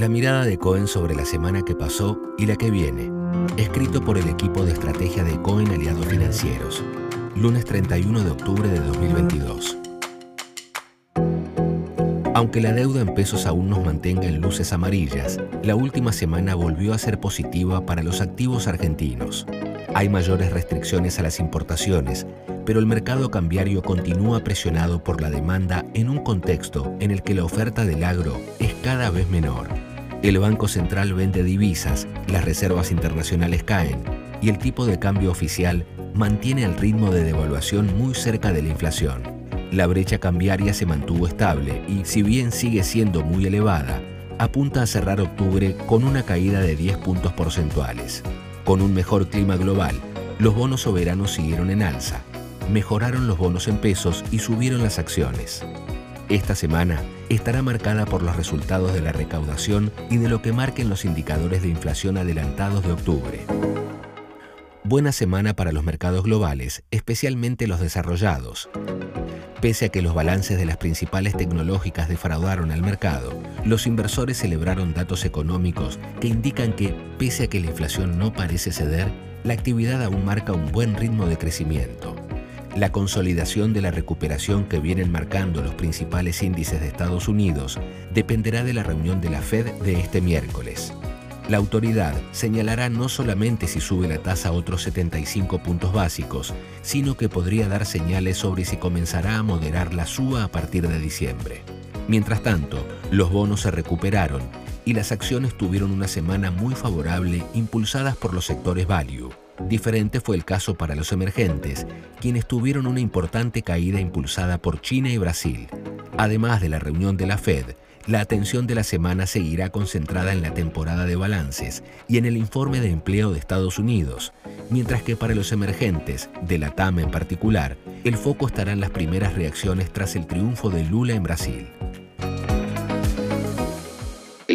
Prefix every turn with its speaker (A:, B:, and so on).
A: La mirada de Cohen sobre la semana que pasó y la que viene. Escrito por el equipo de estrategia de Cohen Aliados Financieros. Lunes 31 de octubre de 2022. Aunque la deuda en pesos aún nos mantenga en luces amarillas, la última semana volvió a ser positiva para los activos argentinos. Hay mayores restricciones a las importaciones, pero el mercado cambiario continúa presionado por la demanda en un contexto en el que la oferta del agro es cada vez menor. El Banco Central vende divisas, las reservas internacionales caen y el tipo de cambio oficial mantiene el ritmo de devaluación muy cerca de la inflación. La brecha cambiaria se mantuvo estable y, si bien sigue siendo muy elevada, apunta a cerrar octubre con una caída de 10 puntos porcentuales. Con un mejor clima global, los bonos soberanos siguieron en alza, mejoraron los bonos en pesos y subieron las acciones. Esta semana estará marcada por los resultados de la recaudación y de lo que marquen los indicadores de inflación adelantados de octubre. Buena semana para los mercados globales, especialmente los desarrollados. Pese a que los balances de las principales tecnológicas defraudaron al mercado, los inversores celebraron datos económicos que indican que, pese a que la inflación no parece ceder, la actividad aún marca un buen ritmo de crecimiento. La consolidación de la recuperación que vienen marcando los principales índices de Estados Unidos dependerá de la reunión de la Fed de este miércoles. La autoridad señalará no solamente si sube la tasa a otros 75 puntos básicos, sino que podría dar señales sobre si comenzará a moderar la suba a partir de diciembre. Mientras tanto, los bonos se recuperaron y las acciones tuvieron una semana muy favorable impulsadas por los sectores value. Diferente fue el caso para los emergentes, quienes tuvieron una importante caída impulsada por China y Brasil. Además de la reunión de la Fed, la atención de la semana seguirá concentrada en la temporada de balances y en el informe de empleo de Estados Unidos, mientras que para los emergentes, de la TAM en particular, el foco estará en las primeras reacciones tras el triunfo de Lula en Brasil.